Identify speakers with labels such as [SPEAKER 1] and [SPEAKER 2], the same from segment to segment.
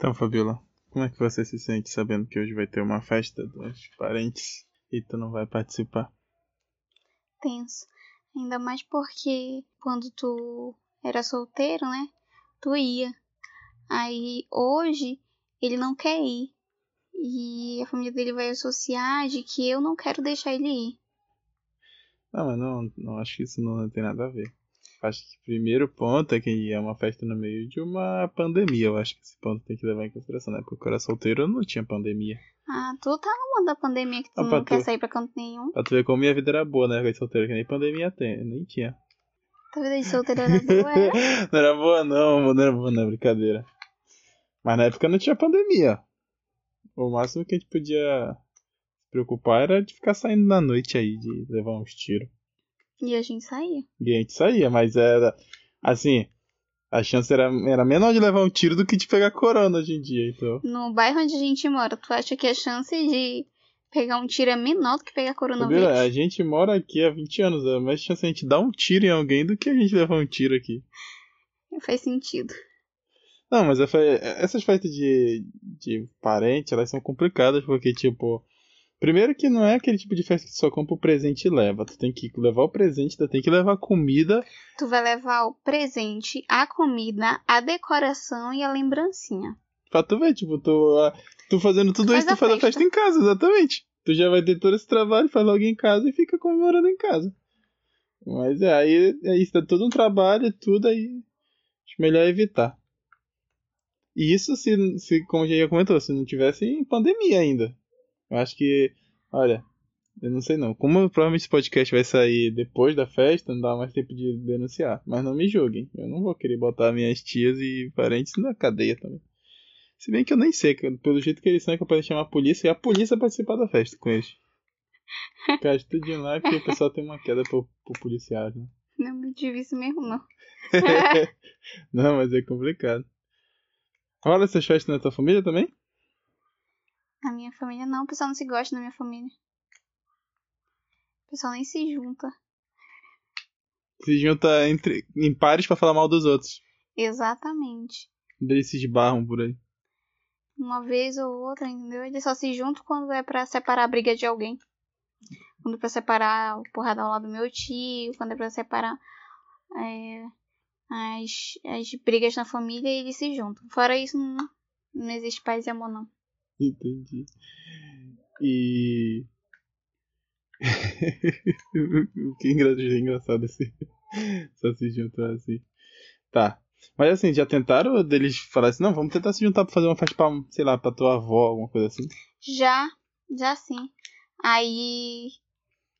[SPEAKER 1] Então, Fabiola, como é que você se sente sabendo que hoje vai ter uma festa dos parentes e tu não vai participar?
[SPEAKER 2] Tenso. Ainda mais porque quando tu era solteiro, né? Tu ia. Aí hoje ele não quer ir. E a família dele vai associar de que eu não quero deixar ele ir.
[SPEAKER 1] Não, mas não, não acho que isso não tem nada a ver. Acho que o primeiro ponto é que é uma festa no meio de uma pandemia. Eu acho que esse ponto tem que levar em consideração, né? Porque eu era solteiro não tinha pandemia.
[SPEAKER 2] Ah, tu tá no mundo da pandemia que tu
[SPEAKER 1] Ah,
[SPEAKER 2] não quer
[SPEAKER 1] tu.
[SPEAKER 2] sair pra canto nenhum.
[SPEAKER 1] Pra tu ver como minha vida era boa, né? Com solteiro, que nem pandemia tem, nem tinha.
[SPEAKER 2] Tua vida de solteiro era boa, era?
[SPEAKER 1] não era boa não, não era boa não, brincadeira. Mas na época não tinha pandemia. O máximo que a gente podia se preocupar era de ficar saindo na noite aí, de levar uns tiros.
[SPEAKER 2] E a gente saía.
[SPEAKER 1] E a gente saía, mas era assim, a chance era, era menor de levar um tiro do que de pegar corona hoje em dia, então.
[SPEAKER 2] No bairro onde a gente mora, tu acha que a chance de pegar um tiro é menor do que pegar coronavírus?
[SPEAKER 1] Fabiola, a gente mora aqui há 20 anos, é mais chance a gente dar um tiro em alguém do que a gente levar um tiro aqui.
[SPEAKER 2] Faz sentido.
[SPEAKER 1] Não, mas essa- essas festas de, de parente, elas são complicadas, porque, tipo, primeiro que não é aquele tipo de festa que só compra o presente e leva. Tu tem que levar o presente, tu tem que levar comida.
[SPEAKER 2] Tu vai levar o presente, a comida, a decoração e a lembrancinha.
[SPEAKER 1] Pra tu ver, tipo, tu, tu fazendo tudo
[SPEAKER 2] Faz
[SPEAKER 1] isso, tu
[SPEAKER 2] a
[SPEAKER 1] faz a
[SPEAKER 2] festa.
[SPEAKER 1] festa em casa, exatamente. Tu já vai ter todo esse trabalho, faz logo em casa e fica comemorando em casa. Mas é, aí é isso, dá todo um trabalho e tudo, aí acho melhor evitar. E isso se, se, como já comentou, se não tivesse em pandemia ainda. Eu acho que, olha, eu não sei não. Como provavelmente esse podcast vai sair depois da festa, não dá mais tempo de denunciar. Mas não me julguem. Eu não vou querer botar minhas tias e parentes na cadeia também. Se bem que eu nem sei, pelo jeito que eles são, é capaz de chamar a polícia e a polícia participar da festa com eles. Cai tudinho lá porque o pessoal tem uma queda pro, pro policial, né?
[SPEAKER 2] Não me tive isso mesmo, não.
[SPEAKER 1] não, mas é complicado. Rola essas festas na tua família também?
[SPEAKER 2] Na minha família não, o pessoal não se gosta na minha família. O pessoal nem se junta.
[SPEAKER 1] Se junta entre, em pares pra falar mal dos outros.
[SPEAKER 2] Exatamente.
[SPEAKER 1] Eles se esbarram por aí.
[SPEAKER 2] Uma vez ou outra, entendeu? Eles só se juntam quando é pra separar a briga de alguém. Quando é pra separar o porradão lá do meu tio, quando é pra separar é, as, as brigas na família, eles se juntam. Fora isso, não, não existe paz e amor, não.
[SPEAKER 1] Entendi. E. o que é engra- engraçado esse. Só se juntar assim. Tá. Mas assim, já tentaram deles falar assim, não, vamos tentar se juntar pra fazer uma festa pra, sei lá, pra tua avó, alguma coisa assim.
[SPEAKER 2] Já, já sim. Aí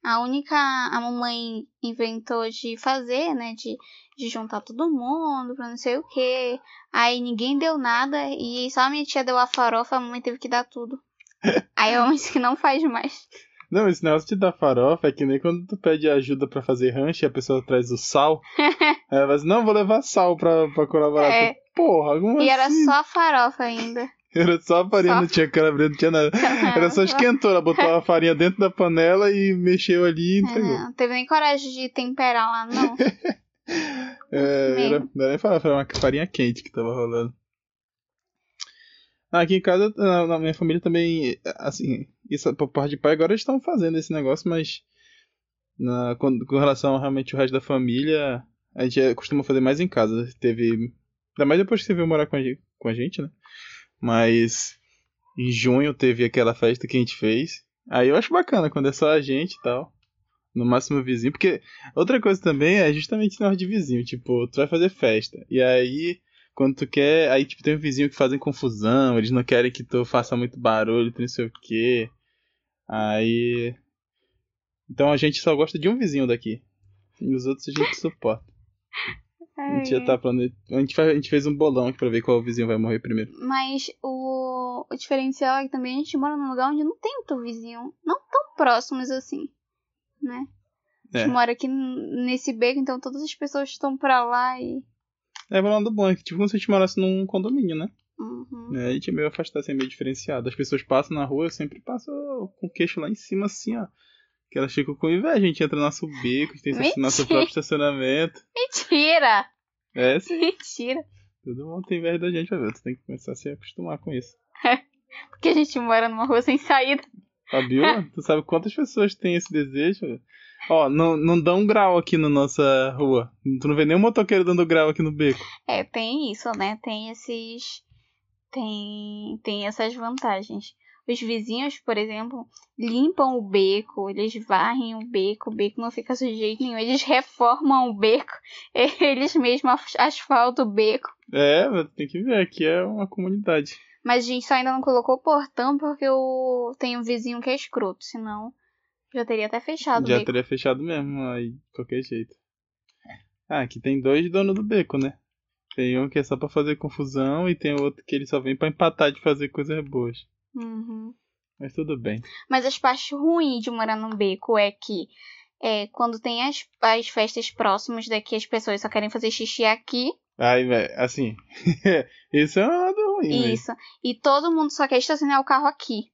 [SPEAKER 2] a única a mamãe inventou de fazer, né, de, de juntar todo mundo pra não sei o que. Aí ninguém deu nada e só a minha tia deu a farofa, a mamãe teve que dar tudo. Aí a mamãe disse que não faz mais.
[SPEAKER 1] Não, esse negócio de dar farofa é que nem quando tu pede ajuda pra fazer rancho e a pessoa traz o sal. Ela vai assim, não, vou levar sal pra, pra colaborar.
[SPEAKER 2] É.
[SPEAKER 1] Porra, alguma
[SPEAKER 2] E era
[SPEAKER 1] assim?
[SPEAKER 2] só a farofa ainda.
[SPEAKER 1] Era só a farinha,
[SPEAKER 2] Só.
[SPEAKER 1] não tinha calabresa, não tinha nada. Era só esquentou, ela botou a farinha dentro da panela e mexeu ali e entregou.
[SPEAKER 2] É, não teve nem coragem de temperar lá, não.
[SPEAKER 1] É,
[SPEAKER 2] Mesmo.
[SPEAKER 1] era, não era nem falar, foi uma farinha quente que tava rolando. Aqui em casa, na, na minha família também, assim, isso por parte de pai, agora eles estão fazendo esse negócio, mas na, com, com relação ao realmente o resto da família, a gente costuma fazer mais em casa. Teve. Ainda mais depois que você veio morar com a, com a gente, né? Mas em junho teve aquela festa que a gente fez. Aí eu acho bacana quando é só a gente e tal. No máximo vizinho. Porque outra coisa também é justamente esse negócio de vizinho. Tipo, tu vai fazer festa. E aí, quando tu quer. Aí, tipo, tem um vizinho que fazem confusão. Eles não querem que tu faça muito barulho, tu não sei o quê. Aí. Então a gente só gosta de um vizinho daqui. E os outros a gente suporta. A gente já tá plane... a, gente faz- a gente fez um bolão aqui pra ver qual vizinho vai morrer primeiro.
[SPEAKER 2] Mas o, o diferencial é que também a gente mora num lugar onde não tem muito vizinho. Não tão próximos assim, né? A
[SPEAKER 1] É.
[SPEAKER 2] gente mora aqui nesse beco, então todas as pessoas estão pra lá e.
[SPEAKER 1] É, falando do bom, é que tipo como se a gente morasse num condomínio, né?
[SPEAKER 2] Uhum.
[SPEAKER 1] É, a gente é meio afastado, assim, meio diferenciado. As pessoas passam na rua, eu sempre passo com o queixo lá em cima, assim, ó. Que elas ficam com inveja, a gente entra no nosso beco, a gente tem
[SPEAKER 2] Mentira.
[SPEAKER 1] nosso próprio estacionamento.
[SPEAKER 2] Mentira!
[SPEAKER 1] É, sim.
[SPEAKER 2] Mentira!
[SPEAKER 1] Todo mundo tem inveja da gente, Fabiola. Tu tem que começar a se acostumar com isso.
[SPEAKER 2] Porque a gente mora numa rua sem saída.
[SPEAKER 1] Fabiola, tu sabe quantas pessoas têm esse desejo? Ó, não, não dá um grau aqui na nossa rua. Tu não vê nenhum motoqueiro dando grau aqui no beco.
[SPEAKER 2] É, tem isso, né? Tem esses. Tem, tem essas vantagens. Os vizinhos, por exemplo, limpam o beco, eles varrem o beco, o beco não fica sujeito nenhum, eles reformam o beco, eles mesmos asfaltam o beco.
[SPEAKER 1] É, tem que ver, aqui é uma comunidade.
[SPEAKER 2] Mas a gente só ainda não colocou portão porque eu tenho um vizinho que é escroto, senão já teria até fechado
[SPEAKER 1] Já
[SPEAKER 2] o beco.
[SPEAKER 1] teria fechado mesmo, aí de qualquer jeito. Ah, aqui tem dois donos do beco, né? Tem um que é só pra fazer confusão e tem outro que ele só vem pra empatar de fazer coisas boas.
[SPEAKER 2] Uhum.
[SPEAKER 1] Mas tudo bem.
[SPEAKER 2] Mas as partes ruins de morar num beco é que é, quando tem as, as festas próximas daqui, as pessoas só querem fazer xixi aqui.
[SPEAKER 1] Aí, velho, assim, isso é um lado ruim, né?
[SPEAKER 2] Isso. E todo mundo só quer estacionar o carro aqui.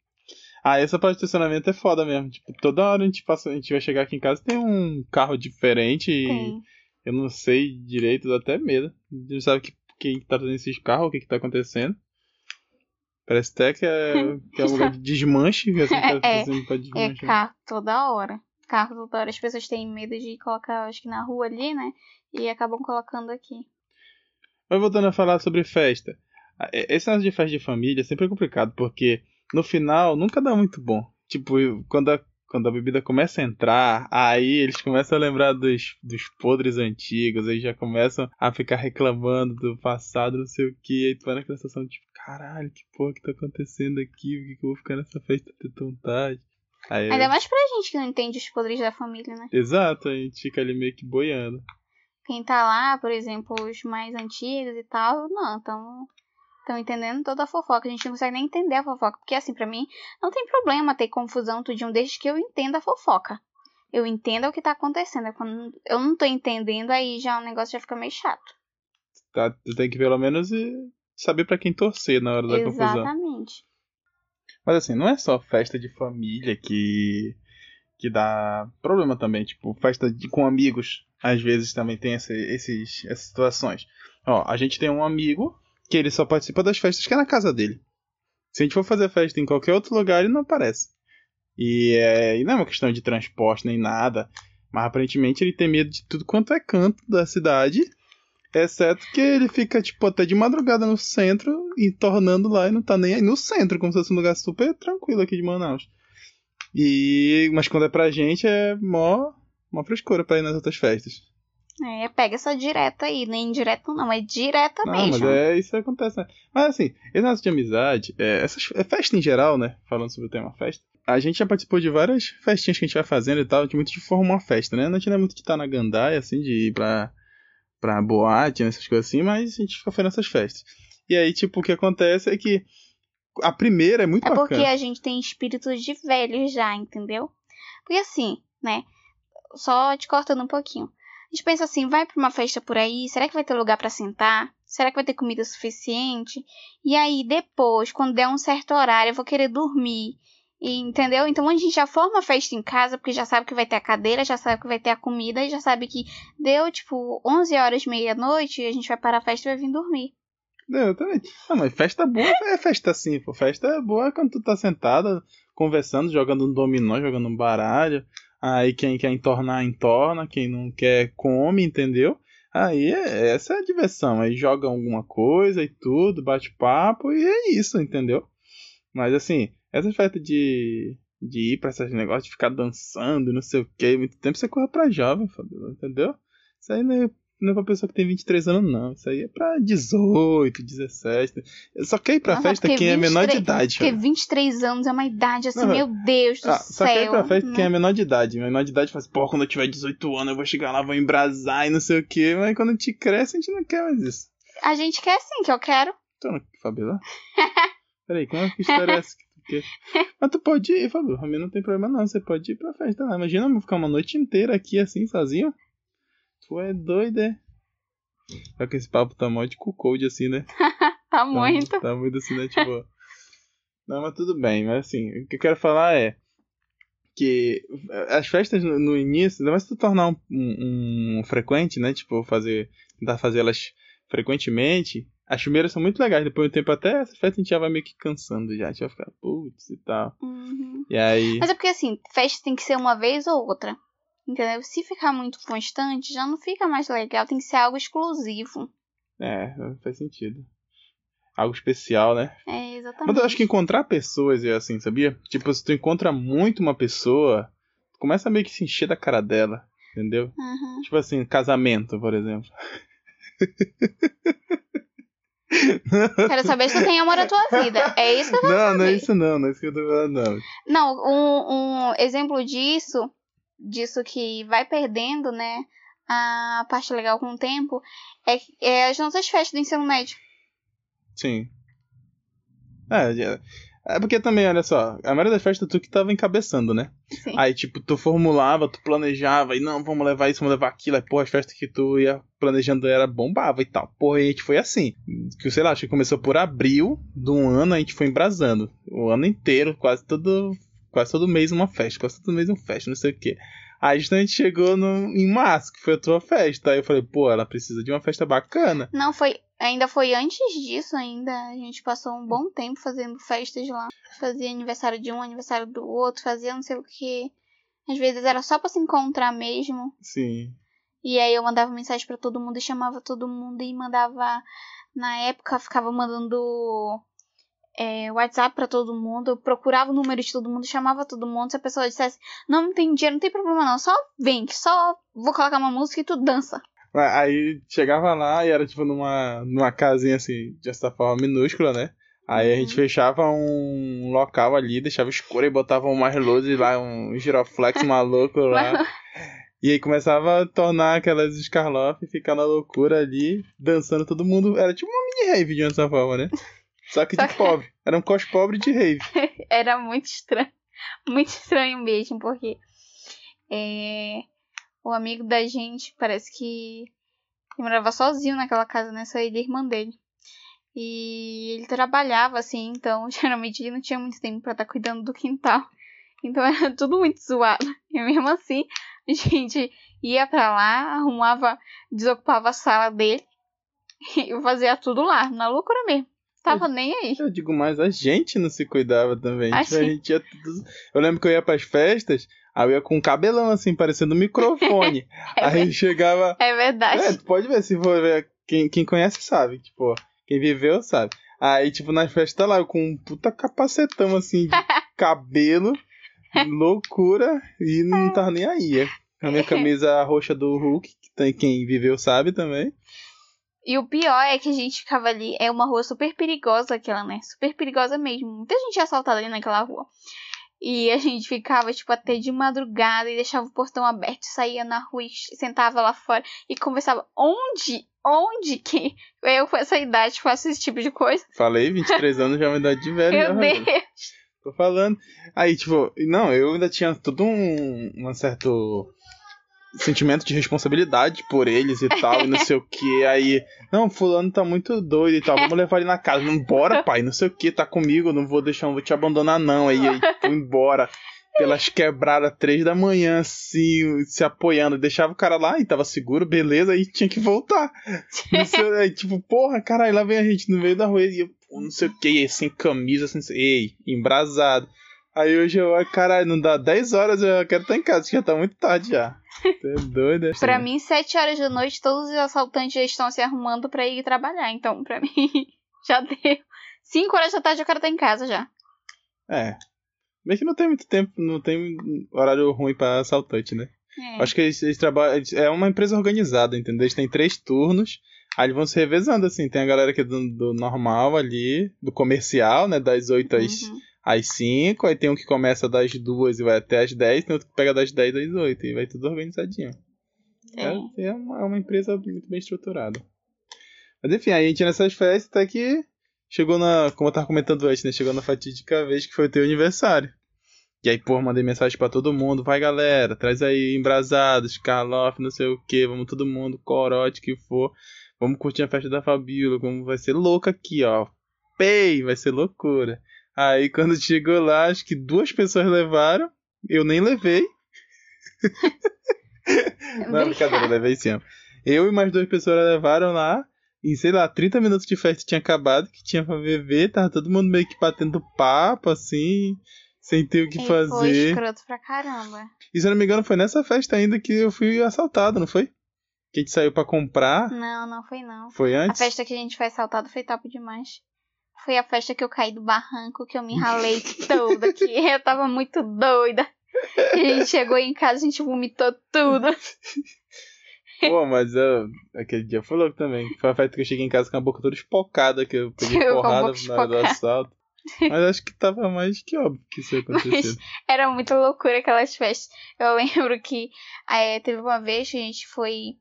[SPEAKER 1] Ah, essa parte de estacionamento é foda mesmo. Tipo, toda hora a gente passa, a gente vai chegar aqui em casa tem um carro diferente e
[SPEAKER 2] Tem.
[SPEAKER 1] eu não sei direito, dá até medo. A gente não sabe que, quem tá trazendo esses carros, o que que tá acontecendo. Parece até que é, que é um lugar de desmanche, assim,
[SPEAKER 2] É, É
[SPEAKER 1] desmanchar.
[SPEAKER 2] carro toda hora. Carro toda hora. As pessoas têm medo de colocar, acho que na rua ali, né? E acabam colocando aqui.
[SPEAKER 1] Mas voltando a falar sobre festa. Esse negócio de festa de família é sempre complicado, porque no final nunca dá muito bom. Tipo, quando a, quando a bebida começa a entrar, aí eles começam a lembrar dos, dos podres antigos, aí já começam a ficar reclamando do passado, não sei o que, aí tu vai naquela sensação tipo, caralho, que porra que tá acontecendo aqui, por que, que eu vou ficar nessa festa até tão tarde? Aí,
[SPEAKER 2] Ainda mais pra gente que não entende os podres da família, né?
[SPEAKER 1] Exato, a gente fica ali meio que boiando.
[SPEAKER 2] Quem tá lá, por exemplo, os mais antigos e tal, não, tão, tão entendendo toda a fofoca. A gente não consegue nem entender a fofoca. Porque, assim, pra mim, não tem problema ter confusão tudinho, desde que eu entenda a fofoca. Eu entenda o que tá acontecendo. É Quando eu não tô entendendo, aí já o negócio já fica meio chato.
[SPEAKER 1] Tá? Tu tem que pelo menos saber pra quem torcer na hora da confusão.
[SPEAKER 2] Exatamente.
[SPEAKER 1] Mas assim, não é só festa de família que que dá problema também, tipo, festa de, com amigos, às vezes também tem essa, esses, essas situações. Ó, a gente tem um amigo que ele só participa das festas que é na casa dele. Se a gente for fazer festa em qualquer outro lugar, ele não aparece. E, é, e não é uma questão de transporte nem nada, mas aparentemente ele tem medo de tudo quanto é canto da cidade, exceto que ele fica, tipo, até de madrugada no centro e tornando lá e não tá nem aí no centro, como se fosse um lugar super tranquilo aqui de Manaus. E, mas quando é pra gente é mó, mó frescura pra ir nas outras festas.
[SPEAKER 2] É, pega essa direta aí, nem indireto não, é direta
[SPEAKER 1] Não, mas
[SPEAKER 2] mesmo.
[SPEAKER 1] é isso acontece, né? Mas assim, esse de amizade, é, essas, é festa em geral, né? Falando sobre o tema festa. A gente já participou de várias festinhas que a gente vai fazendo e tal, de muito de formar uma festa, né? A gente não é muito de estar na gandaia, assim, de ir pra, pra boate, né, essas coisas assim, mas a gente fica fazendo essas festas. E aí, tipo, o que acontece é que a primeira é muito
[SPEAKER 2] É porque
[SPEAKER 1] bacana.
[SPEAKER 2] a gente tem espírito de velho já, entendeu? Porque assim, né? Só te cortando um pouquinho. A gente pensa assim, vai pra uma festa por aí, será que vai ter lugar pra sentar? Será que vai ter comida suficiente? E aí depois, quando der um certo horário, eu vou querer dormir. E, entendeu? Então a gente já forma a festa em casa, porque já sabe que vai ter a cadeira, já sabe que vai ter a comida, e já sabe que deu, tipo, 11 horas, meia-noite, a gente vai parar a festa e vai vir dormir.
[SPEAKER 1] Não, também. Não, mas festa boa é festa assim, pô. Festa boa é quando tu tá sentada, conversando, jogando um dominó, jogando um baralho. Aí quem quer entornar, entorna. Quem não quer, come, entendeu? Aí é- essa é a diversão. Aí joga alguma coisa e tudo, bate papo e é isso, entendeu? Mas assim, essa festa de, de ir pra esses negócios, de ficar dançando não sei o que, muito tempo você corre pra jovem, entendeu? Isso aí não é, não é pra pessoa que tem 23 anos, não. Isso aí é pra 18, 17. Só quer ir pra
[SPEAKER 2] Nossa,
[SPEAKER 1] festa
[SPEAKER 2] porque
[SPEAKER 1] quem é menor de
[SPEAKER 2] 23
[SPEAKER 1] idade.
[SPEAKER 2] Porque
[SPEAKER 1] Fabiola.
[SPEAKER 2] 23 anos é uma idade assim,
[SPEAKER 1] Não,
[SPEAKER 2] meu Deus do
[SPEAKER 1] Ah, só quer ir
[SPEAKER 2] céu.
[SPEAKER 1] pra festa
[SPEAKER 2] né?
[SPEAKER 1] quem é menor de idade. Menor de idade assim, pô, quando eu tiver 18 anos eu vou chegar lá, vou embrasar e não sei o que. Mas quando a gente cresce, a gente não quer mais isso.
[SPEAKER 2] A gente quer sim, que eu quero.
[SPEAKER 1] Tu não quer, Fabiola? Peraí, como é que história é essa que tu quer? Mas tu pode ir, Fabiola. Pra mim não tem problema não. Você pode ir pra festa lá. Imagina eu vou ficar uma noite inteira aqui assim, sozinho. Tu é doido, é? Só que esse papo tá mó de cuckold assim, né?
[SPEAKER 2] Tá
[SPEAKER 1] Tá-
[SPEAKER 2] muito.
[SPEAKER 1] Tá, muito assim, né? Tipo. Não, mas tudo bem. Mas assim, o que eu quero falar é. Que as festas no, no início, ainda mais se tu tornar um, um, um frequente, né? Tipo, fazer. Tentar fazer elas frequentemente. As primeiras são muito legais, depois de um tempo até essa festa a gente já vai meio que cansando já. A gente vai ficar, putz e tal.
[SPEAKER 2] Uhum.
[SPEAKER 1] E aí.
[SPEAKER 2] Mas é porque assim, festa tem que ser uma vez ou outra. Entendeu? Se ficar muito constante, já não fica mais legal. Tem que ser algo exclusivo.
[SPEAKER 1] É, faz sentido. Algo especial, né?
[SPEAKER 2] É, exatamente.
[SPEAKER 1] Mas eu acho que encontrar pessoas é assim, sabia? Tipo, se tu encontra muito uma pessoa, começa a meio que se encher da cara dela, entendeu?
[SPEAKER 2] Uhum.
[SPEAKER 1] Tipo assim, casamento, por exemplo.
[SPEAKER 2] Quero saber se tu tem amor à tua vida. É isso que eu quero
[SPEAKER 1] Não,
[SPEAKER 2] saber.
[SPEAKER 1] não é isso não, não é isso que eu tô falando, não.
[SPEAKER 2] Não, um, um exemplo disso, disso que vai perdendo, né, a parte legal com o tempo, é, é as nossas festas do ensino médio.
[SPEAKER 1] Sim. É, já- é porque também, olha só, a maioria das festas tu que tava encabeçando, né?
[SPEAKER 2] Sim.
[SPEAKER 1] Aí, tipo, tu formulava, tu planejava, e não, vamos levar isso, vamos levar aquilo. Aí, pô, as festas que tu ia planejando era bombava e tal. Porra, a gente foi assim. Que, sei lá, acho que começou por abril de um ano, a gente foi embrasando. O ano inteiro, quase todo. Quase todo mês uma festa, quase todo mês uma festa, não sei o quê. Aí a gente chegou no, em março, que foi a tua festa. Aí eu falei, pô, ela precisa de uma festa bacana.
[SPEAKER 2] Não, foi. Ainda foi antes disso, ainda. A gente passou um bom tempo fazendo festas lá. Fazia aniversário de um, aniversário do outro, fazia não sei o que. Às vezes era só pra se encontrar mesmo.
[SPEAKER 1] Sim.
[SPEAKER 2] E aí eu mandava mensagem pra todo mundo e chamava todo mundo e mandava. Na época ficava mandando é, WhatsApp pra todo mundo. Eu procurava o número de todo mundo, chamava todo mundo. Se a pessoa dissesse, não, não tem dinheiro, não tem problema não, só vem, que só vou colocar uma música e tu dança.
[SPEAKER 1] Aí chegava lá e era tipo numa, numa casinha assim, de certa forma minúscula, né? Aí a gente
[SPEAKER 2] Uhum.
[SPEAKER 1] fechava um local ali, deixava escuro e botava umas luzes lá, um giroflex maluco lá. E aí começava a tornar aquelas Scarloff e ficar na loucura ali, dançando todo mundo. Era tipo uma mini rave de uma certa forma, né? Só que de
[SPEAKER 2] Só que-
[SPEAKER 1] pobre. Era um cos pobre de rave.
[SPEAKER 2] Era muito estranho. Muito estranho mesmo, porque é, o amigo da gente parece que ele morava sozinho naquela casa, né? Só ele e a irmã dele. E ele trabalhava assim, então geralmente ele não tinha muito tempo pra estar cuidando do quintal. Então era tudo muito zoado. E mesmo assim, a gente ia pra lá, arrumava, desocupava a sala dele e fazia tudo lá, na loucura mesmo. Tava nem aí.
[SPEAKER 1] Eu digo mais, a gente não se cuidava também.
[SPEAKER 2] Ah,
[SPEAKER 1] Tipo, a
[SPEAKER 2] sim.
[SPEAKER 1] gente ia tudo... Eu lembro que eu ia pras festas, aí eu ia com um cabelão assim, parecendo um microfone. aí chegava.
[SPEAKER 2] É verdade.
[SPEAKER 1] É, tu pode ver, se for ver, quem, quem conhece sabe, tipo, quem viveu sabe. Aí, tipo, nas festas lá, eu com um puta capacetão assim, de cabelo, loucura, e não tava nem aí. A minha camisa roxa do Hulk, que tem quem viveu sabe também.
[SPEAKER 2] E o pior é que a gente ficava ali, é uma rua super perigosa aquela, né? Super perigosa mesmo. Muita gente é assaltada ali naquela rua. E a gente ficava, tipo, até de madrugada e deixava o portão aberto, saía na rua e sentava lá fora e conversava. Onde? Onde que eu com essa idade faço esse tipo de coisa?
[SPEAKER 1] Falei, 23 anos já é uma idade de velho.
[SPEAKER 2] Meu
[SPEAKER 1] rapaz.
[SPEAKER 2] Deus!
[SPEAKER 1] Tô falando. Aí, tipo, não, eu ainda tinha todo um, um certo sentimento de responsabilidade por eles e tal, e não sei o que. Aí, não, fulano tá muito doido e tal, vamos levar ele na casa. Não, bora, pai, não sei o que, tá comigo, não vou deixar, não vou te abandonar, não. Aí, aí embora. Pelas quebradas, três da manhã, assim, se apoiando. Deixava o cara lá e tava seguro, beleza, aí tinha que voltar. Aí, tipo, porra, caralho, lá vem a gente no meio da rua e eu, não sei o que, sem camisa, sem. Ei, embrasado. Aí hoje eu, caralho, não dá 10 horas, eu quero estar em casa, já tá muito tarde já. Você é doido, é?
[SPEAKER 2] Pra mim, sete horas da noite, todos os assaltantes já estão se arrumando pra ir trabalhar. Então, pra mim, já deu. Cinco horas da tarde eu quero estar em casa já.
[SPEAKER 1] É. Bem que não tem muito tempo, não tem horário ruim pra assaltante, né?
[SPEAKER 2] É.
[SPEAKER 1] Acho que eles, eles trabalham. É uma empresa organizada, entendeu? Eles têm três turnos. Aí eles vão se revezando, assim. Tem a galera que é do, do normal ali, do comercial, né? Das 8 às,
[SPEAKER 2] Uhum.
[SPEAKER 1] Às 5. Aí tem um que começa das 2 e vai até às 10. Tem outro que pega das 10 às 8. E vai tudo organizadinho.
[SPEAKER 2] É.
[SPEAKER 1] É, é, uma, é uma empresa muito bem estruturada. Mas enfim, aí a gente nessas festas até que chegou na. Como eu tava comentando antes, né? Chegou na fatídica vez que foi o teu aniversário. E aí, pô, mandei mensagem pra todo mundo. Vai, galera, traz aí embrasados, Carloff, não sei o que. Vamos todo mundo, corote que for. Vamos curtir a festa da Fabíola. Como vai ser louco aqui, ó. Pei, vai ser loucura. Aí quando chegou lá, acho que duas pessoas levaram. Eu nem levei. Não, é brincadeira, levei sim. Eu e mais duas pessoas levaram lá. E sei lá, 30 minutos de festa tinha acabado, que tinha pra beber, tava todo mundo meio que batendo papo, assim, sem ter o que
[SPEAKER 2] e
[SPEAKER 1] fazer.
[SPEAKER 2] foi escroto pra caramba.
[SPEAKER 1] E se eu não me engano, foi nessa festa ainda que eu fui assaltado, não foi? Que a gente saiu pra comprar.
[SPEAKER 2] Não, não foi não.
[SPEAKER 1] Foi
[SPEAKER 2] A
[SPEAKER 1] antes?
[SPEAKER 2] festa que a gente foi assaltado foi top demais. Foi a festa que eu caí do barranco, que eu me ralei toda, que eu tava muito doida. E a gente chegou em casa, a gente vomitou tudo.
[SPEAKER 1] Pô, mas eu, aquele dia foi louco também. Foi a festa que eu cheguei em casa com a boca toda espocada, que eu peguei
[SPEAKER 2] Eu
[SPEAKER 1] porrada na hora do assalto. Mas acho que tava mais que óbvio que isso ia acontecer.
[SPEAKER 2] Era muita loucura aquelas festas. Eu lembro que eh, teve uma vez que a gente foi.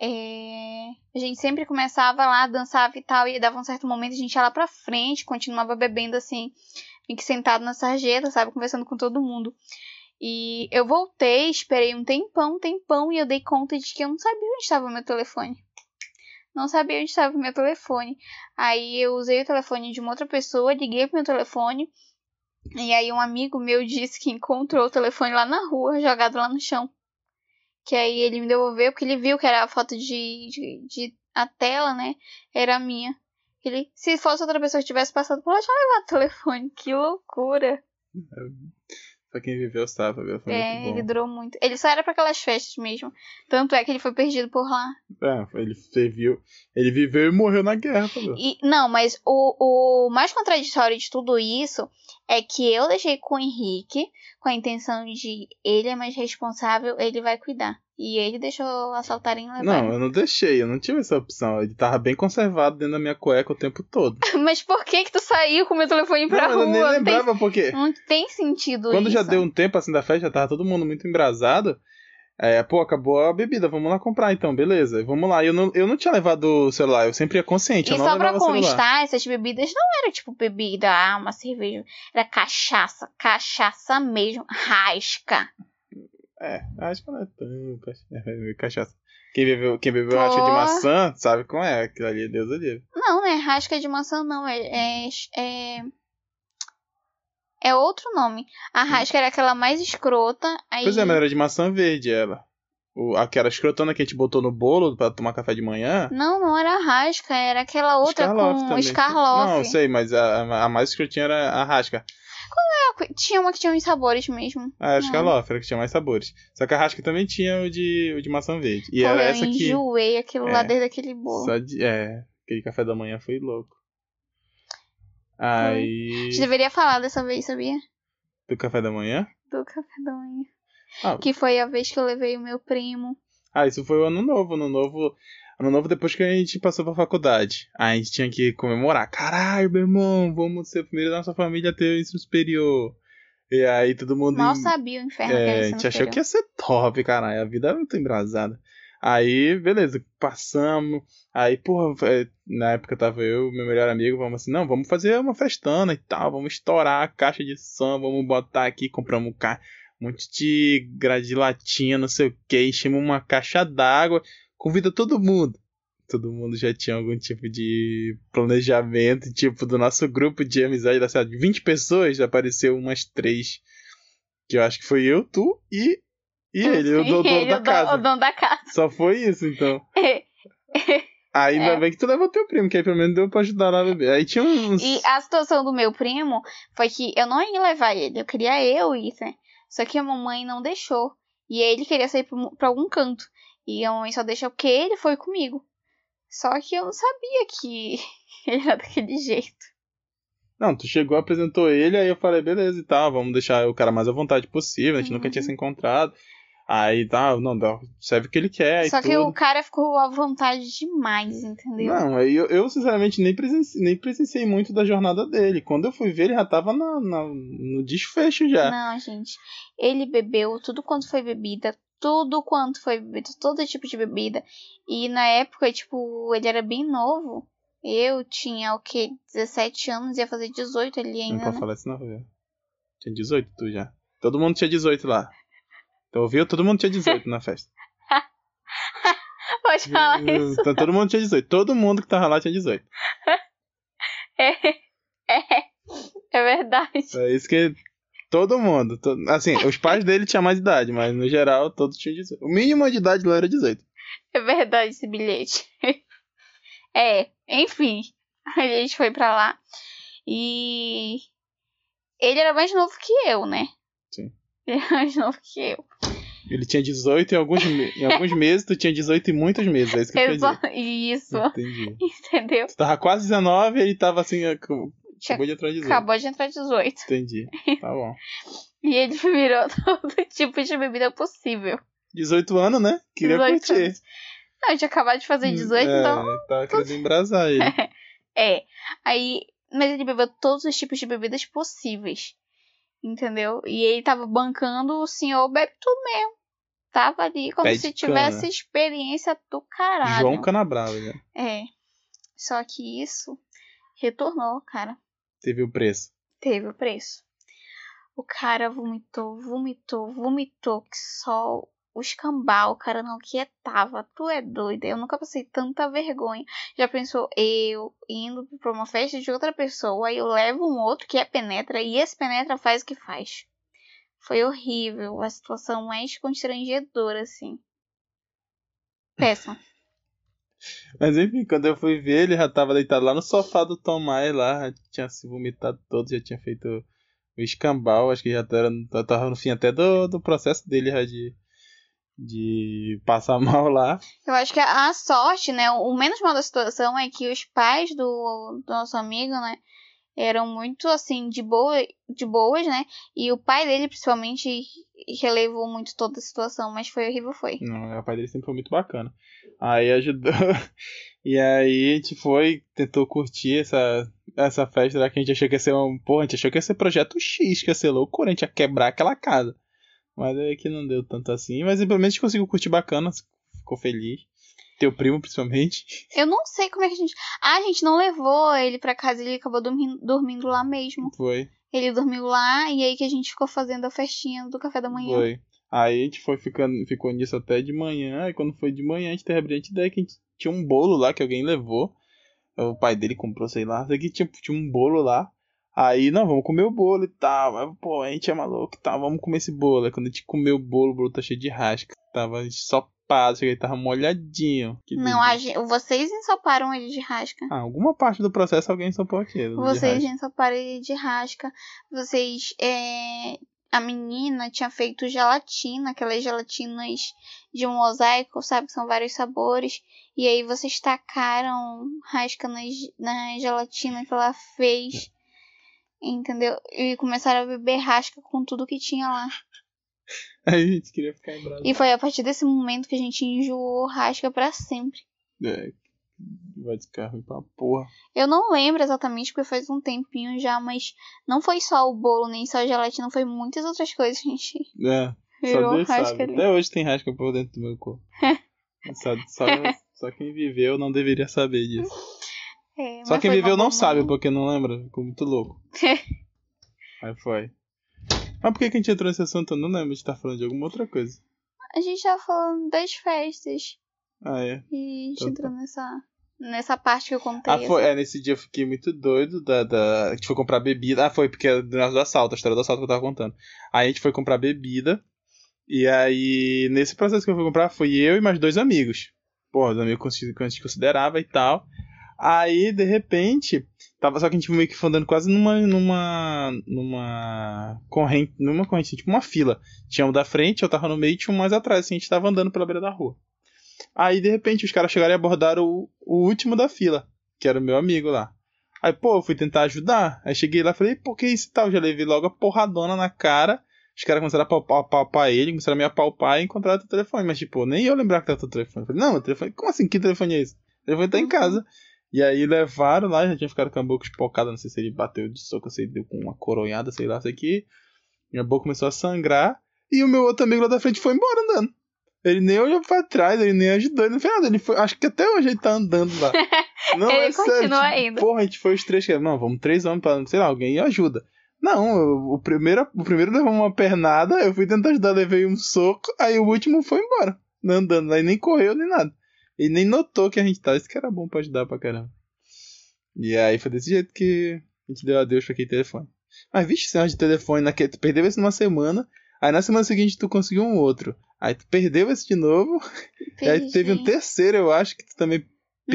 [SPEAKER 2] Eh, a gente sempre começava lá, dançava e tal, e dava um certo momento, a gente ia lá pra frente, continuava bebendo assim, meio sentado na sarjeta, sabe, conversando com todo mundo. E eu voltei, esperei um tempão, um tempão, e eu dei conta de que eu não sabia onde estava o meu telefone. Não sabia onde estava o meu telefone. Aí eu usei o telefone de uma outra pessoa, liguei pro meu telefone. E aí um amigo meu disse que encontrou o telefone lá na rua, jogado lá no chão. Que aí ele me devolveu, porque ele viu que era a foto de, de, de- a tela, né? Era a minha. Ele, se fosse outra pessoa que tivesse passado por lá, tinha levado o telefone. Que loucura.
[SPEAKER 1] Pra quem viveu sabe, viu? Foi
[SPEAKER 2] é, ele durou muito. Ele só era pra aquelas festas mesmo. Tanto é que ele foi perdido por lá.
[SPEAKER 1] É, ele serviu. Ele viveu e morreu na guerra.
[SPEAKER 2] E, não, mas o, o mais contraditório de tudo isso é que eu deixei com o Henrique com a intenção de ele é mais responsável, ele vai cuidar. E ele deixou assaltarem e levarem.
[SPEAKER 1] Não, eu não deixei, eu não tive essa opção. Ele tava bem conservado dentro da minha cueca o tempo todo.
[SPEAKER 2] Mas por que que tu saiu com o meu telefone pra
[SPEAKER 1] não, eu
[SPEAKER 2] rua?
[SPEAKER 1] nem
[SPEAKER 2] Não tem,
[SPEAKER 1] lembrava porque.
[SPEAKER 2] não tem sentido
[SPEAKER 1] Quando
[SPEAKER 2] isso.
[SPEAKER 1] já deu um tempo assim da festa, já tava todo mundo muito embrasado. É, pô, acabou a bebida, vamos lá comprar então, beleza. Vamos lá. Eu não, eu não tinha levado o celular, eu sempre ia consciente,
[SPEAKER 2] E
[SPEAKER 1] eu não
[SPEAKER 2] só pra constar, essas bebidas não eram tipo bebida, ah, uma cerveja. Era cachaça, cachaça mesmo, rasca.
[SPEAKER 1] É, acho que não é tão cacha- é, cachaça. Quem bebeu, quem bebeu rasca de maçã sabe como é, aquilo ali, Deus o livre.
[SPEAKER 2] Não, não é rasca de maçã, não. É, é, é, é outro nome. A rasca era aquela mais escrota. Aí...
[SPEAKER 1] Pois é, mas era de maçã verde ela. O, aquela escrotona que a gente botou no bolo pra tomar café de manhã.
[SPEAKER 2] Não, não era rasca, era aquela outra
[SPEAKER 1] Escarlofe
[SPEAKER 2] com
[SPEAKER 1] também. Não, sei, mas a, a mais escrotinha era a rasca.
[SPEAKER 2] Tinha uma que tinha uns sabores mesmo.
[SPEAKER 1] Ah, a escalofe era que tinha mais sabores. Só que a rasca também tinha o de, o de maçã verde. E
[SPEAKER 2] Porra,
[SPEAKER 1] era
[SPEAKER 2] eu
[SPEAKER 1] essa aqui.
[SPEAKER 2] enjoei aquilo lá
[SPEAKER 1] É.
[SPEAKER 2] desde aquele bolo.
[SPEAKER 1] Só de, é, aquele café da manhã foi louco.
[SPEAKER 2] A
[SPEAKER 1] Aí.
[SPEAKER 2] gente deveria falar dessa vez, sabia?
[SPEAKER 1] Do café da manhã?
[SPEAKER 2] Do café da manhã.
[SPEAKER 1] Ah.
[SPEAKER 2] Que foi a vez que eu levei o meu primo.
[SPEAKER 1] Ah, isso foi o ano novo. Ano novo. Ano novo depois que a gente passou pra faculdade. Aí a gente tinha que comemorar. Caralho, meu irmão, vamos ser o primeiro da nossa família a ter o ensino superior. E aí todo mundo.
[SPEAKER 2] Mal sabia o inferno que era
[SPEAKER 1] É, a gente achou que ia ser top, caralho. A vida é muito embrasada. Aí, beleza, passamos. Aí, porra, é, na época tava eu meu melhor amigo, vamos assim, não, vamos fazer uma festana e tal, vamos estourar a caixa de som, vamos botar aqui, compramos um, ca... um monte de grade de latinha, não sei o que, enchemos uma caixa d'água, convida todo mundo. Todo mundo já tinha algum tipo de planejamento, tipo, do nosso grupo de amizade, da cidade, de 20 pessoas, apareceu umas três, que eu acho que foi eu, tu e, e ele, o dono
[SPEAKER 2] Ele,
[SPEAKER 1] da
[SPEAKER 2] o dono-
[SPEAKER 1] casa.
[SPEAKER 2] O dono da casa.
[SPEAKER 1] Só foi isso, então. Aí ainda
[SPEAKER 2] É.
[SPEAKER 1] bem que tu levou teu primo, que aí pelo menos deu pra ajudar lá a beber. Aí tinha uns.
[SPEAKER 2] E a situação do meu primo foi que eu não ia levar ele, eu queria eu ir, né? Só que a mamãe não deixou. E aí ele queria sair pra, algum canto. E a mamãe só deixou porque ele foi comigo. Só que eu não sabia que ele era daquele jeito.
[SPEAKER 1] Não, tu chegou, apresentou ele, aí eu falei, beleza e tal, vamos deixar o cara mais à vontade possível, a gente nunca
[SPEAKER 2] Uhum.
[SPEAKER 1] tinha se encontrado. Aí tá, não, dá, serve o que ele quer
[SPEAKER 2] Só que
[SPEAKER 1] tudo.
[SPEAKER 2] o cara ficou à vontade demais, entendeu?
[SPEAKER 1] Não, eu, eu sinceramente nem presenciei, nem presenciei muito da jornada dele. Quando eu fui ver, ele já tava na, na- no desfecho já.
[SPEAKER 2] Não, gente. Ele bebeu tudo quanto foi bebida. Tudo quanto foi bebida. Todo tipo de bebida. E na época, tipo, ele era bem novo. Eu tinha o quê? 17 anos, ia fazer 18 ali
[SPEAKER 1] Não
[SPEAKER 2] ainda.
[SPEAKER 1] pode
[SPEAKER 2] Né?
[SPEAKER 1] falar isso não, velho. Tinha 18 tu já. Todo mundo tinha 18 lá. Tu ouviu? Todo mundo tinha 18 na festa.
[SPEAKER 2] Pode falar isso.
[SPEAKER 1] Então, todo mundo tinha 18. Todo mundo que tava lá tinha 18.
[SPEAKER 2] É, é, é verdade.
[SPEAKER 1] É isso que. Todo mundo. to- Assim, os pais dele tinham mais idade, mas no geral todos tinham 18. O mínimo de idade lá era 18.
[SPEAKER 2] É verdade esse bilhete. É, enfim. A gente foi pra lá. E. Ele era mais novo que eu, né?
[SPEAKER 1] Sim.
[SPEAKER 2] Ele era mais novo que eu.
[SPEAKER 1] Ele tinha 18 em alguns, em alguns meses, tu tinha 18 em muitos meses. É isso que eu entendi.
[SPEAKER 2] Exa- Isso.
[SPEAKER 1] Entendi.
[SPEAKER 2] Entendeu?
[SPEAKER 1] Tu tava quase 19 e ele tava assim, ac-
[SPEAKER 2] Tinha-
[SPEAKER 1] acabou de entrar em 18.
[SPEAKER 2] Acabou de entrar 18.
[SPEAKER 1] Entendi. Tá bom.
[SPEAKER 2] E ele virou todo tipo de bebida possível.
[SPEAKER 1] 18 anos, né? Queria
[SPEAKER 2] 18
[SPEAKER 1] curtir.
[SPEAKER 2] anos. Não, eu tinha acabado de fazer 18,
[SPEAKER 1] é,
[SPEAKER 2] então.
[SPEAKER 1] Tava querendo embrasar ele.
[SPEAKER 2] É. Aí. Mas ele bebeu todos os tipos de bebidas possíveis. Entendeu? E ele tava bancando o senhor bebe tudo mesmo. Tava ali como
[SPEAKER 1] Pé
[SPEAKER 2] se
[SPEAKER 1] cana.
[SPEAKER 2] tivesse experiência do caralho.
[SPEAKER 1] João Canabrava, né?
[SPEAKER 2] É. Só que isso retornou, cara.
[SPEAKER 1] Teve o preço.
[SPEAKER 2] Teve o preço. O cara vomitou, vomitou, vomitou, que só o escambau, o cara não quietava. Tu é doida, eu nunca passei tanta vergonha. Já pensou eu indo pra uma festa de outra pessoa, aí eu levo um outro que é penetra e esse penetra faz o que faz. Foi horrível, a situação mais constrangedora, assim. Péssima.
[SPEAKER 1] Mas enfim, quando eu fui ver, ele já tava deitado lá no sofá do Tom Maia lá, já tinha se vomitado todo, já tinha feito o escambau, acho que já era, já tava no fim até do, do processo dele já de, de passar mal lá.
[SPEAKER 2] Eu acho que a sorte, né? O menos mal da situação é que os pais do, do nosso amigo, né? Eram muito assim, de, boa, de boas, né? E o pai dele, principalmente, relevou muito toda a situação, mas foi horrível, foi.
[SPEAKER 1] Não, o pai dele sempre foi muito bacana. Aí ajudou. E aí a gente foi, tentou curtir essa, essa festa que a gente achou que ia ser um. Porra, a gente achou que ia ser projeto X, que ia ser loucura, a gente ia quebrar aquela casa. Mas aí que não deu tanto assim. Mas pelo menos a gente conseguiu curtir bacana, ficou feliz. Teu primo, principalmente.
[SPEAKER 2] Eu não sei como é que a gente. Ah, a gente não levou ele pra casa, ele acabou dormindo, dormindo lá mesmo.
[SPEAKER 1] Foi,
[SPEAKER 2] Ele dormiu lá e aí que a gente ficou fazendo a festinha do café da manhã.
[SPEAKER 1] foi. Aí a gente foi ficando, ficou nisso até de manhã. Aí quando foi de manhã, a gente teve a brilhante ideia que a gente tinha um bolo lá que alguém levou. O pai dele comprou, sei lá. Aqui tinha, tinha um bolo lá. Aí, não, vamos comer o bolo e tal. Mas, pô, a gente é maluco e tal. Vamos comer esse bolo. Aí quando a gente comeu o bolo, o bolo tá cheio de rasca. Tava ensopado, cheguei, tava molhadinho. Que
[SPEAKER 2] Não, gente, vocês ensoparam ele de rasca.
[SPEAKER 1] Ah, alguma parte do processo alguém ensopou aquilo.
[SPEAKER 2] Vocês ensoparam ele de rasca. Vocês. É... A menina tinha feito gelatina, aquelas gelatinas de um mosaico, sabe? São vários sabores. E aí vocês tacaram rasca na gelatina que ela fez. Entendeu? E começaram a beber rasca com tudo que tinha lá.
[SPEAKER 1] Aí a gente queria ficar em Brasília.
[SPEAKER 2] E foi a partir desse momento que a gente enjoou rasca pra sempre.
[SPEAKER 1] É, vai de carro pra porra.
[SPEAKER 2] Eu não lembro exatamente porque faz um tempinho já, mas não foi só o bolo, nem só a gelatina, foi muitas outras coisas que a gente
[SPEAKER 1] É.
[SPEAKER 2] virou
[SPEAKER 1] Só Deus
[SPEAKER 2] rasca
[SPEAKER 1] sabe.
[SPEAKER 2] ali.
[SPEAKER 1] Até hoje tem rasca por dentro do meu corpo. só, só, só quem viveu não deveria saber disso.
[SPEAKER 2] É,
[SPEAKER 1] Só quem viveu não sabe, porque não lembra. Ficou muito louco. Aí foi. Mas por que, que a gente entrou nesse assunto? Eu não lembro de estar falando de alguma outra coisa.
[SPEAKER 2] A gente tava falando das festas
[SPEAKER 1] Ah, é.
[SPEAKER 2] e a gente
[SPEAKER 1] Então
[SPEAKER 2] entrou nessa, nessa parte que eu contei.
[SPEAKER 1] Ah, foi. É, nesse dia eu fiquei muito doido. Da, da... A gente foi comprar bebida. Ah, foi porque era do nosso assalto, a história do assalto que eu tava contando. Aí a gente foi comprar bebida. E aí, nesse processo que eu fui comprar, fui eu e mais dois amigos. Pô, os amigos que a gente considerava e tal. Aí, de repente, tava só que a gente meio que foi andando quase numa numa numa corrente, numa corrente, tipo uma fila. Tinha um da frente, eu tava no meio e tinha um mais atrás, assim, a gente tava andando pela beira da rua. Aí, de repente, os caras chegaram e abordaram o, o último da fila, que era o meu amigo lá. Aí, pô, eu fui tentar ajudar. Aí cheguei lá e falei, pô, que isso e tal? Já levei logo a porradona na cara. Os caras começaram a palpar, palpar ele, começaram a me apalpar e encontraram o telefone. Mas, tipo, nem eu lembrava que tava o telefone. Eu falei, não, o telefone. Como assim? Que telefone é esse? O telefone tá em
[SPEAKER 2] Uhum.
[SPEAKER 1] casa. E aí levaram lá, já tinha ficado com a boca espocada, não sei se ele bateu de soco, se ele deu com uma coronhada, sei lá, sei que. Minha boca começou a sangrar. E o meu outro amigo lá da frente foi embora andando. Ele nem olhou pra trás, ele nem ajudou, ele não fez nada. Ele foi, acho que até hoje ele tá andando lá. Não,
[SPEAKER 2] Ele
[SPEAKER 1] é sério. tipo. Porra, a gente foi os três que. Não, vamos três homens pra, sei lá, alguém ajuda. Não, eu- o primeiro, o primeiro levou uma pernada, eu fui tentar ajudar, levei um soco, aí o último foi embora, andando, aí nem correu nem nada. Ele nem notou que a gente tava, isso que era bom pra ajudar pra caramba. E aí foi desse jeito que a gente deu adeus pra aquele telefone. Mas vixe, esse negócio de telefone, naquele, tu perdeu esse numa semana, aí na semana seguinte tu conseguiu um outro. Aí tu perdeu esse de novo, e aí teve um
[SPEAKER 2] Perdi.
[SPEAKER 1] terceiro, eu acho, que tu também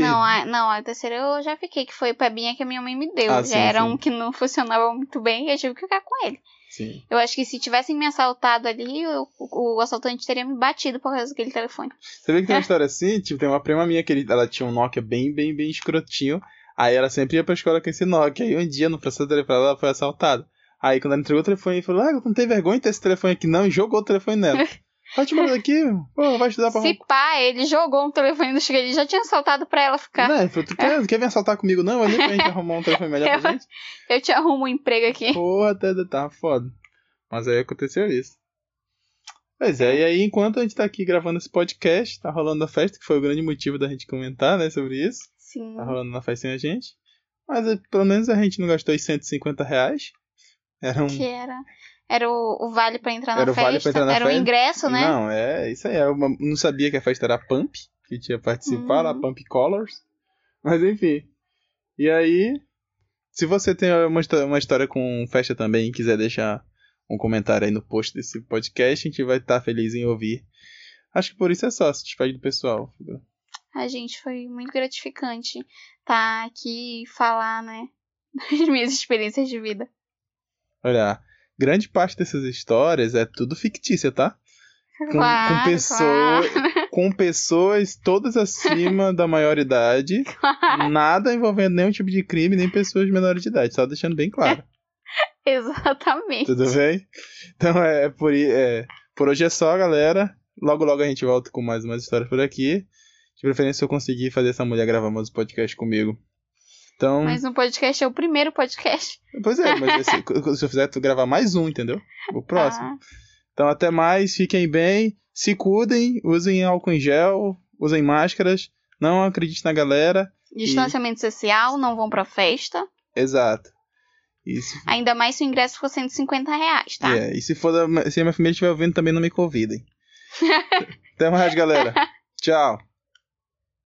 [SPEAKER 2] Não, a, não, a terceira eu já fiquei, que foi o Pebinha que a minha mãe me deu.
[SPEAKER 1] Ah,
[SPEAKER 2] já
[SPEAKER 1] sim,
[SPEAKER 2] era
[SPEAKER 1] sim.
[SPEAKER 2] um que não funcionava muito bem e eu tive que ficar com ele.
[SPEAKER 1] Sim.
[SPEAKER 2] Eu acho que se tivessem me assaltado ali, o, o, o assaltante teria me batido por causa daquele telefone.
[SPEAKER 1] Você vê que tem uma história assim? Tipo, tem uma prima minha que ele- ela tinha um Nokia bem, bem, bem escrotinho. Aí ela sempre ia pra escola com esse Nokia. Aí um dia, no processo do telefone, ela foi assaltada. Aí quando ela entregou o telefone, ele falou: Ah, não tem vergonha de ter esse telefone aqui, não. E jogou o telefone nela. Vai te mandar daqui, pô, vai estudar pra
[SPEAKER 2] Se pá, ele jogou um telefone no cheguei, ele já tinha assaltado pra ela ficar.
[SPEAKER 1] Não, falou, tu quer, quer vir assaltar comigo? Não, ali pra gente arrumar um telefone melhor pra gente.
[SPEAKER 2] Eu te arrumo um emprego aqui.
[SPEAKER 1] Porra, até tá foda. Mas aí aconteceu isso. Pois é, e aí enquanto a gente tá aqui gravando esse podcast, tá rolando a festa, que foi o grande motivo da gente comentar, né, sobre isso.
[SPEAKER 2] Sim.
[SPEAKER 1] Tá rolando na festinha a gente. Mas eh, pelo menos a gente não gastou os 150 reais. Era um.
[SPEAKER 2] Que era. Era o, o vale pra entrar na
[SPEAKER 1] Era o
[SPEAKER 2] festa.
[SPEAKER 1] vale entrar na
[SPEAKER 2] era o
[SPEAKER 1] festa.
[SPEAKER 2] ingresso, né?
[SPEAKER 1] Não, é isso aí. Eu não sabia que a festa era Pump, que tinha participado, a
[SPEAKER 2] Uhum.
[SPEAKER 1] Pump Colors. Mas enfim. E aí, se você tem uma, uma história com festa também e quiser deixar um comentário aí no post desse podcast, a gente vai estar feliz em ouvir. Acho que por isso é só, se despede do pessoal.
[SPEAKER 2] A gente foi muito gratificante tá aqui e falar, né? Das minhas experiências de vida.
[SPEAKER 1] Olha, grande parte dessas histórias é tudo fictícia, tá? Com,
[SPEAKER 2] Claro,
[SPEAKER 1] com pessoas, com pessoas todas acima da maioridade, nada envolvendo nenhum tipo de crime, nem pessoas menores de idade, só deixando bem claro.
[SPEAKER 2] Exatamente.
[SPEAKER 1] Tudo bem? Então é por, i- é por hoje é só, galera. Logo logo a gente volta com mais umas histórias por aqui. De preferência se eu conseguir fazer essa mulher gravar mais um podcast comigo. Então,
[SPEAKER 2] Mas no podcast é o primeiro podcast.
[SPEAKER 1] pois é, mas esse- se eu fizer tu gravar mais um, entendeu? O próximo.
[SPEAKER 2] Ah,
[SPEAKER 1] Então até mais, fiquem bem, se cuidem, usem álcool em gel, usem máscaras, não acredite na galera.
[SPEAKER 2] distanciamento social, não vão pra festa.
[SPEAKER 1] Exato. E se,
[SPEAKER 2] Ainda mais se o ingresso for 150 reais, tá?
[SPEAKER 1] é, e se for da, se a minha família estiver ouvindo, também não me convidem. até mais, galera. Tchau.